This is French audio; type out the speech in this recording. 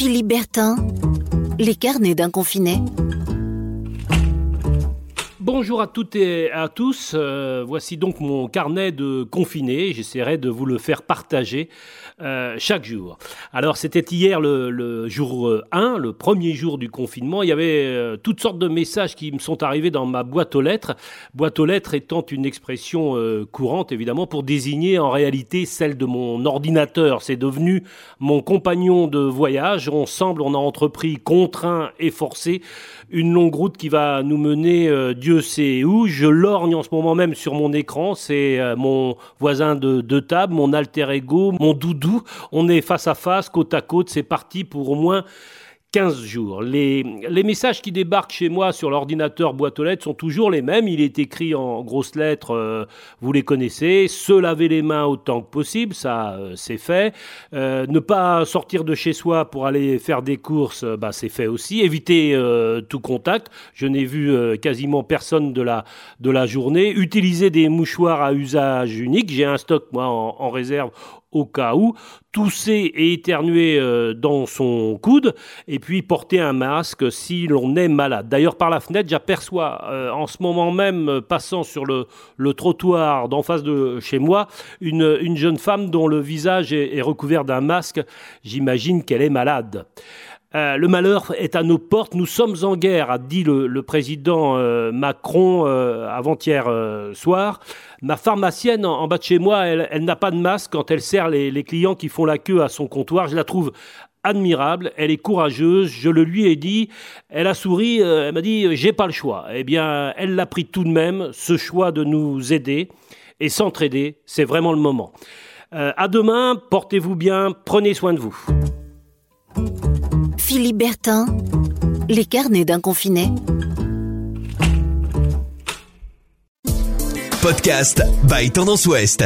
Philippe Bertin, les carnets d'un confiné. Bonjour à toutes et à tous. Euh, voici donc mon carnet de confiné. J'essaierai de vous le faire partager euh, chaque jour. Alors c'était hier le, jour 1, le premier jour du confinement. Il y avait euh, toutes sortes de messages qui me sont arrivés dans ma boîte aux lettres. Boîte aux lettres étant une expression courante évidemment pour désigner en réalité celle de mon ordinateur. C'est devenu mon compagnon de voyage. Ensemble on a entrepris contraint et forcé une longue route qui va nous mener Dieu sait où. Je lorgne en ce moment même sur mon écran. C'est euh, mon voisin de table, mon alter ego, mon doudou. On est face à face, côte à côte. C'est parti pour au moins 15 jours. Les, messages qui débarquent chez moi sur l'ordinateur boîte aux lettres sont toujours les mêmes. Il est écrit en grosses lettres, euh, vous les connaissez, se laver les mains autant que possible, ça euh, c'est fait. Euh, ne pas sortir de chez soi pour aller faire des courses, bah, c'est fait aussi. Éviter tout contact, je n'ai vu quasiment personne de la, de la journée. Utiliser des mouchoirs à usage unique, j'ai un stock moi en réserve au cas où, tousser et éternuer euh, dans son coude, et puis porter un masque si l'on est malade. D'ailleurs, par la fenêtre, j'aperçois euh, en ce moment même, euh, passant sur le, le trottoir d'en face de chez moi, une, une, jeune femme dont le visage est, est recouvert d'un masque. J'imagine qu'elle est malade. Euh, le malheur est à nos portes, nous sommes en guerre, a dit le, président euh, Macron euh, avant-hier soir. Ma pharmacienne en, bas de chez moi, elle, n'a pas de masque quand elle sert les, les, clients qui font la queue à son comptoir. Je la trouve admirable, elle est courageuse, je le lui ai dit, elle a souri, elle m'a dit j'ai pas le choix. Eh bien, elle l'a pris tout de même, ce choix de nous aider et s'entraider, c'est vraiment le moment. à demain, portez-vous bien, prenez soin de vous. Philippe Bertin, les carnets d'un confiné. Podcast by Tendance Ouest.